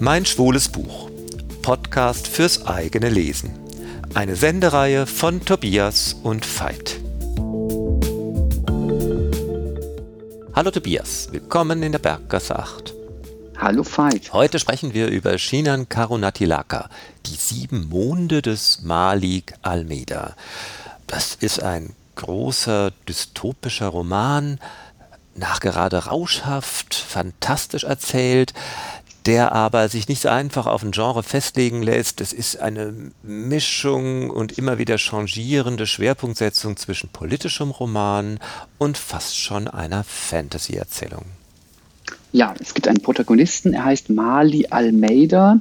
Mein schwules Buch. Podcast fürs eigene Lesen. Eine Sendereihe von Tobias und Veit. Hallo Tobias, willkommen in der Berggasse 8. Hallo Veit. Heute sprechen wir über Shinan Karunatilaka, die sieben Monde des Malik Almeida. Das ist ein großer dystopischer Roman, nachgerade rauschhaft, fantastisch erzählt, der aber sich nicht so einfach auf ein Genre festlegen lässt. Es ist eine Mischung und immer wieder changierende Schwerpunktsetzung zwischen politischem Roman und fast schon einer Fantasy-Erzählung. Ja, es gibt einen Protagonisten, er heißt Mali Almeida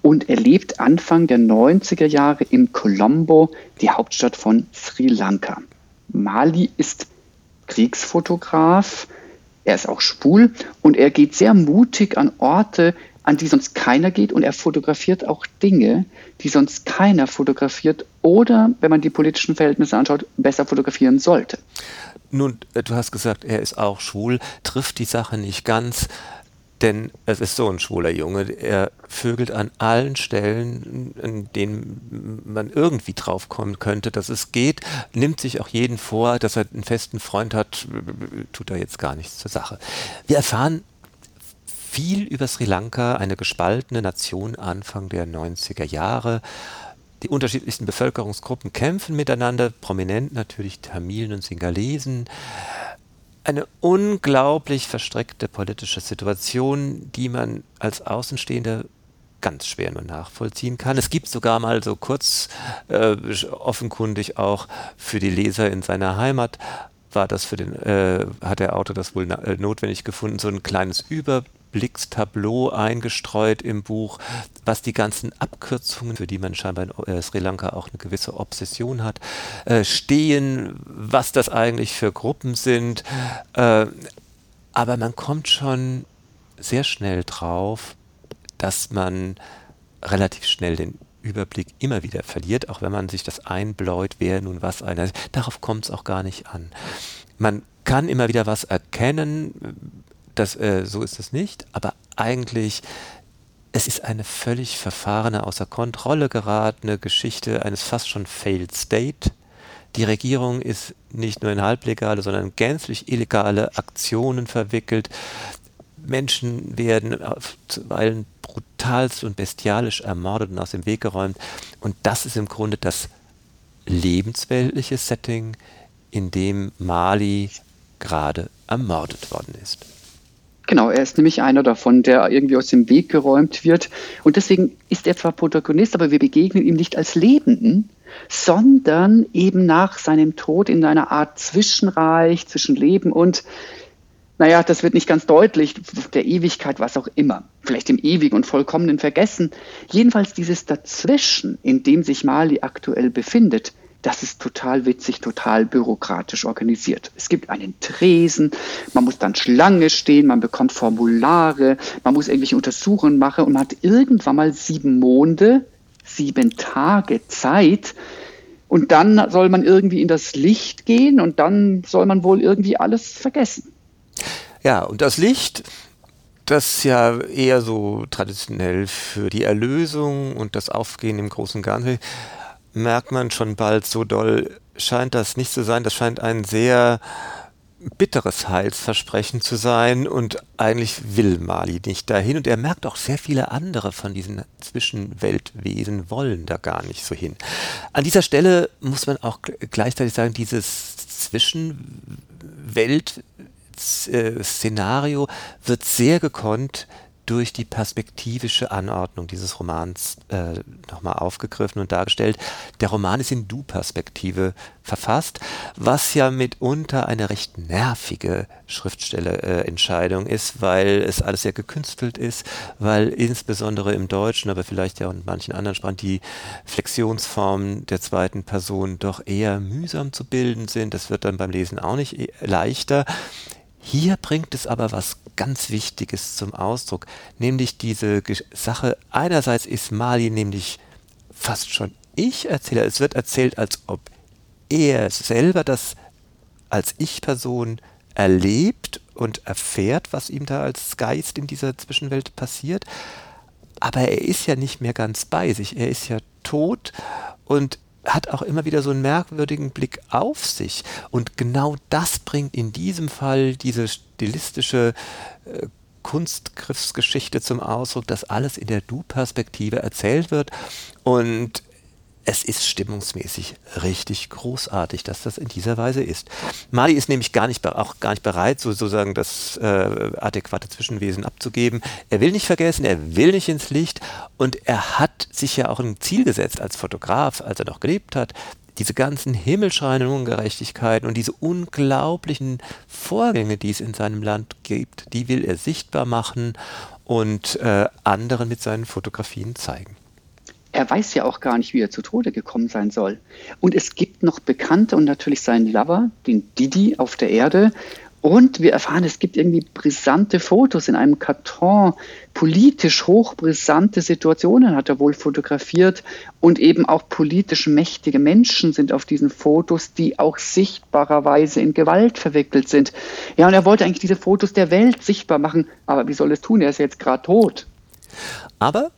und er lebt Anfang der 90er Jahre in Colombo, die Hauptstadt von Sri Lanka. Mali ist Kriegsfotograf, er ist auch schwul und er geht sehr mutig an Orte, an die sonst keiner geht und er fotografiert auch Dinge, die sonst keiner fotografiert oder, wenn man die politischen Verhältnisse anschaut, besser fotografieren sollte. Nun, du hast gesagt, er ist auch schwul, trifft die Sache nicht ganz. Denn es ist so ein schwuler Junge, er vögelt an allen Stellen, in denen man irgendwie drauf kommen könnte, dass es geht, nimmt sich auch jeden vor, dass er einen festen Freund hat, tut er jetzt gar nichts zur Sache. Wir erfahren viel über Sri Lanka, eine gespaltene Nation Anfang der 90er Jahre. Die unterschiedlichsten Bevölkerungsgruppen kämpfen miteinander, prominent natürlich Tamilen und Singalesen eine unglaublich verstrickte politische Situation, die man als Außenstehender ganz schwer nur nachvollziehen kann. Es gibt sogar mal so kurz äh, offenkundig auch für die Leser in seiner Heimat war das für den, äh, hat der Autor das wohl äh, notwendig gefunden, so ein kleines Überblickstableau eingestreut im Buch, was die ganzen Abkürzungen, für die man scheinbar in äh, Sri Lanka auch eine gewisse Obsession hat, äh, stehen, was das eigentlich für Gruppen sind. Äh, aber man kommt schon sehr schnell drauf, dass man relativ schnell den Überblick immer wieder verliert, auch wenn man sich das einbläut, wer nun was einer ist. Darauf kommt es auch gar nicht an. Man kann immer wieder was erkennen, das, äh, so ist es nicht, aber eigentlich es ist eine völlig verfahrene, außer Kontrolle geratene Geschichte eines fast schon failed state. Die Regierung ist nicht nur in halblegale, sondern gänzlich illegale Aktionen verwickelt. Menschen werden zuweilen brutalst und bestialisch ermordet und aus dem Weg geräumt. Und das ist im Grunde das lebensweltliche Setting, in dem Mali gerade ermordet worden ist. Genau, er ist nämlich einer davon, der irgendwie aus dem Weg geräumt wird. Und deswegen ist er zwar Protagonist, aber wir begegnen ihm nicht als Lebenden, sondern eben nach seinem Tod in einer Art Zwischenreich zwischen Leben und naja, das wird nicht ganz deutlich, der Ewigkeit, was auch immer, vielleicht im ewigen und vollkommenen Vergessen. Jedenfalls dieses Dazwischen, in dem sich Mali aktuell befindet, das ist total witzig, total bürokratisch organisiert. Es gibt einen Tresen, man muss dann Schlange stehen, man bekommt Formulare, man muss irgendwelche Untersuchungen machen und man hat irgendwann mal sieben Monde, sieben Tage Zeit. Und dann soll man irgendwie in das Licht gehen und dann soll man wohl irgendwie alles vergessen. Ja, und das Licht, das ja eher so traditionell für die Erlösung und das Aufgehen im großen Ganzen, merkt man schon bald so doll, scheint das nicht zu sein. Das scheint ein sehr bitteres Heilsversprechen zu sein und eigentlich will Mali nicht dahin und er merkt auch sehr viele andere von diesen Zwischenweltwesen wollen da gar nicht so hin. An dieser Stelle muss man auch gleichzeitig sagen, dieses Zwischenwelt äh, Szenario wird sehr gekonnt durch die perspektivische Anordnung dieses Romans äh, nochmal aufgegriffen und dargestellt. Der Roman ist in Du-Perspektive verfasst, was ja mitunter eine recht nervige Schriftstellerentscheidung äh, ist, weil es alles sehr gekünstelt ist, weil insbesondere im Deutschen, aber vielleicht ja auch in manchen anderen Sprachen die Flexionsformen der zweiten Person doch eher mühsam zu bilden sind. Das wird dann beim Lesen auch nicht e-, leichter. Hier bringt es aber was ganz Wichtiges zum Ausdruck, nämlich diese Sache, einerseits ist Mali nämlich fast schon Ich-Erzähler, es wird erzählt, als ob er selber das als Ich-Person erlebt und erfährt, was ihm da als Geist in dieser Zwischenwelt passiert. aber er ist ja nicht mehr ganz bei sich. Er ist ja tot und hat auch immer wieder so einen merkwürdigen Blick auf sich. Und genau das bringt in diesem Fall diese stilistische äh, Kunstgriffsgeschichte zum Ausdruck, dass alles in der Du-Perspektive erzählt wird. Und es ist stimmungsmäßig richtig großartig, dass das in dieser Weise ist. Mali ist nämlich gar nicht, auch gar nicht bereit, sozusagen das äh, adäquate Zwischenwesen abzugeben. Er will nicht vergessen, er will nicht ins Licht und er hat sich ja auch ein Ziel gesetzt als Fotograf, als er noch gelebt hat, diese ganzen himmelschreienden Ungerechtigkeiten und diese unglaublichen Vorgänge, die es in seinem Land gibt, die will er sichtbar machen und äh, anderen mit seinen Fotografien zeigen er weiß ja auch gar nicht, wie er zu Tode gekommen sein soll. Und es gibt noch Bekannte und natürlich seinen Lover, den Didi auf der Erde. Und wir erfahren, es gibt irgendwie brisante Fotos in einem Karton. Politisch hochbrisante Situationen hat er wohl fotografiert. Und eben auch politisch mächtige Menschen sind auf diesen Fotos, die auch sichtbarerweise in Gewalt verwickelt sind. Ja, und er wollte eigentlich diese Fotos der Welt sichtbar machen. Aber wie soll es tun? Er ist jetzt gerade tot. Aber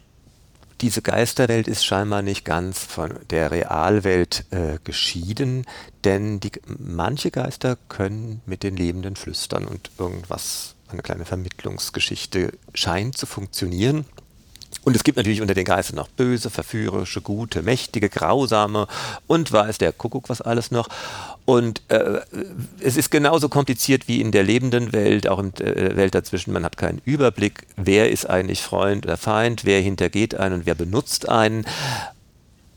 diese Geisterwelt ist scheinbar nicht ganz von der Realwelt äh, geschieden, denn die, manche Geister können mit den Lebenden flüstern und irgendwas, eine kleine Vermittlungsgeschichte scheint zu funktionieren. Und es gibt natürlich unter den Geistern noch böse, verführerische, gute, mächtige, grausame und weiß der Kuckuck was alles noch. Und äh, es ist genauso kompliziert wie in der lebenden Welt, auch in der äh, Welt dazwischen. Man hat keinen Überblick, wer ist eigentlich Freund oder Feind, wer hintergeht einen und wer benutzt einen.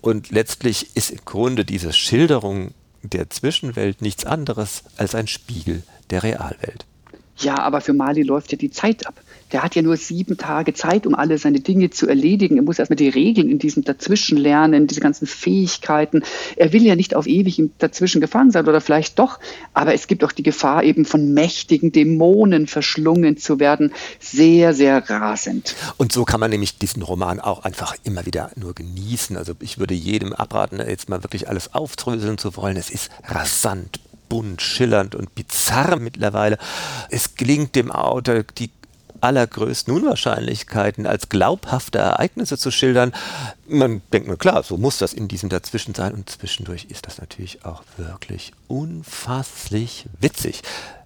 Und letztlich ist im Grunde diese Schilderung der Zwischenwelt nichts anderes als ein Spiegel der Realwelt. Ja, aber für Mali läuft ja die Zeit ab. Der hat ja nur sieben Tage Zeit, um alle seine Dinge zu erledigen. Er muss erstmal die Regeln in diesem Dazwischen lernen, diese ganzen Fähigkeiten. Er will ja nicht auf ewig im Dazwischen gefangen sein oder vielleicht doch, aber es gibt auch die Gefahr, eben von mächtigen Dämonen verschlungen zu werden. Sehr, sehr rasend. Und so kann man nämlich diesen Roman auch einfach immer wieder nur genießen. Also ich würde jedem abraten, jetzt mal wirklich alles aufdröseln zu wollen. Es ist rasant, bunt, schillernd und bizarr mittlerweile. Es gelingt dem Autor, die allergrößten Unwahrscheinlichkeiten als glaubhafte Ereignisse zu schildern. Man denkt mir, klar, so muss das in diesem Dazwischen sein und zwischendurch ist das natürlich auch wirklich unfasslich witzig.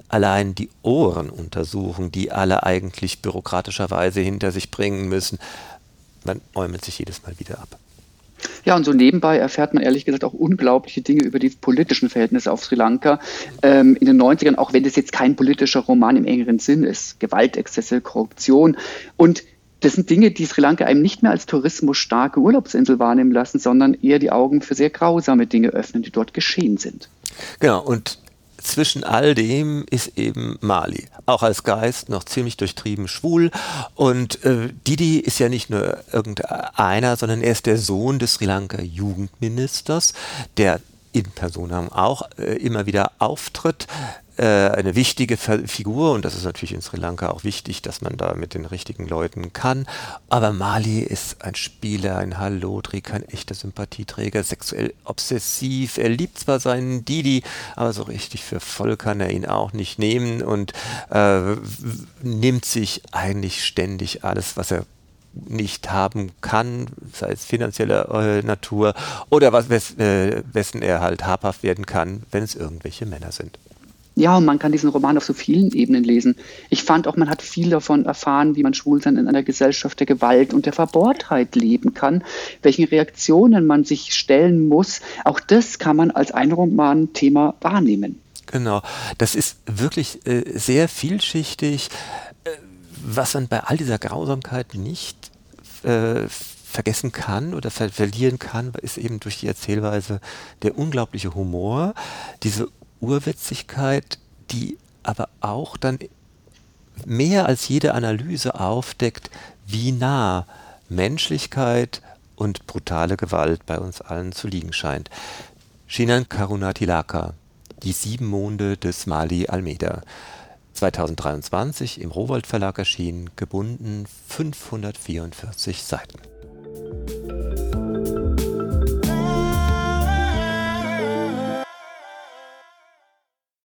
Allein die Ohren untersuchen, die alle eigentlich bürokratischerweise hinter sich bringen müssen. Man äumelt sich jedes Mal wieder ab. Ja, und so nebenbei erfährt man ehrlich gesagt auch unglaubliche Dinge über die politischen Verhältnisse auf Sri Lanka ähm, in den 90ern, auch wenn das jetzt kein politischer Roman im engeren Sinn ist. Gewaltexzesse, Korruption und das sind Dinge, die Sri Lanka einem nicht mehr als tourismusstarke Urlaubsinsel wahrnehmen lassen, sondern eher die Augen für sehr grausame Dinge öffnen, die dort geschehen sind. Genau, und zwischen all dem ist eben Mali, auch als Geist noch ziemlich durchtrieben schwul. Und äh, Didi ist ja nicht nur irgendeiner, sondern er ist der Sohn des Sri Lanka Jugendministers, der in Personam auch äh, immer wieder auftritt, äh, eine wichtige Figur und das ist natürlich in Sri Lanka auch wichtig, dass man da mit den richtigen Leuten kann. Aber Mali ist ein Spieler, ein Hallodri, kein echter Sympathieträger, sexuell obsessiv. Er liebt zwar seinen Didi, aber so richtig für voll kann er ihn auch nicht nehmen und äh, nimmt sich eigentlich ständig alles, was er nicht haben kann, sei es finanzieller äh, Natur oder was, wes, äh, wessen er halt habhaft werden kann, wenn es irgendwelche Männer sind. Ja, und man kann diesen Roman auf so vielen Ebenen lesen. Ich fand auch, man hat viel davon erfahren, wie man Schwulsein in einer Gesellschaft der Gewalt und der Verbohrtheit leben kann, welchen Reaktionen man sich stellen muss. Auch das kann man als ein Roman-Thema wahrnehmen. Genau, das ist wirklich äh, sehr vielschichtig. Äh, was man bei all dieser Grausamkeit nicht äh, vergessen kann oder ver verlieren kann, ist eben durch die Erzählweise der unglaubliche Humor, diese Urwitzigkeit, die aber auch dann mehr als jede Analyse aufdeckt, wie nah Menschlichkeit und brutale Gewalt bei uns allen zu liegen scheint. Shinan Karunatilaka, Die sieben Monde des Mali Almeida. 2023 im Rowold Verlag erschienen, gebunden 544 Seiten.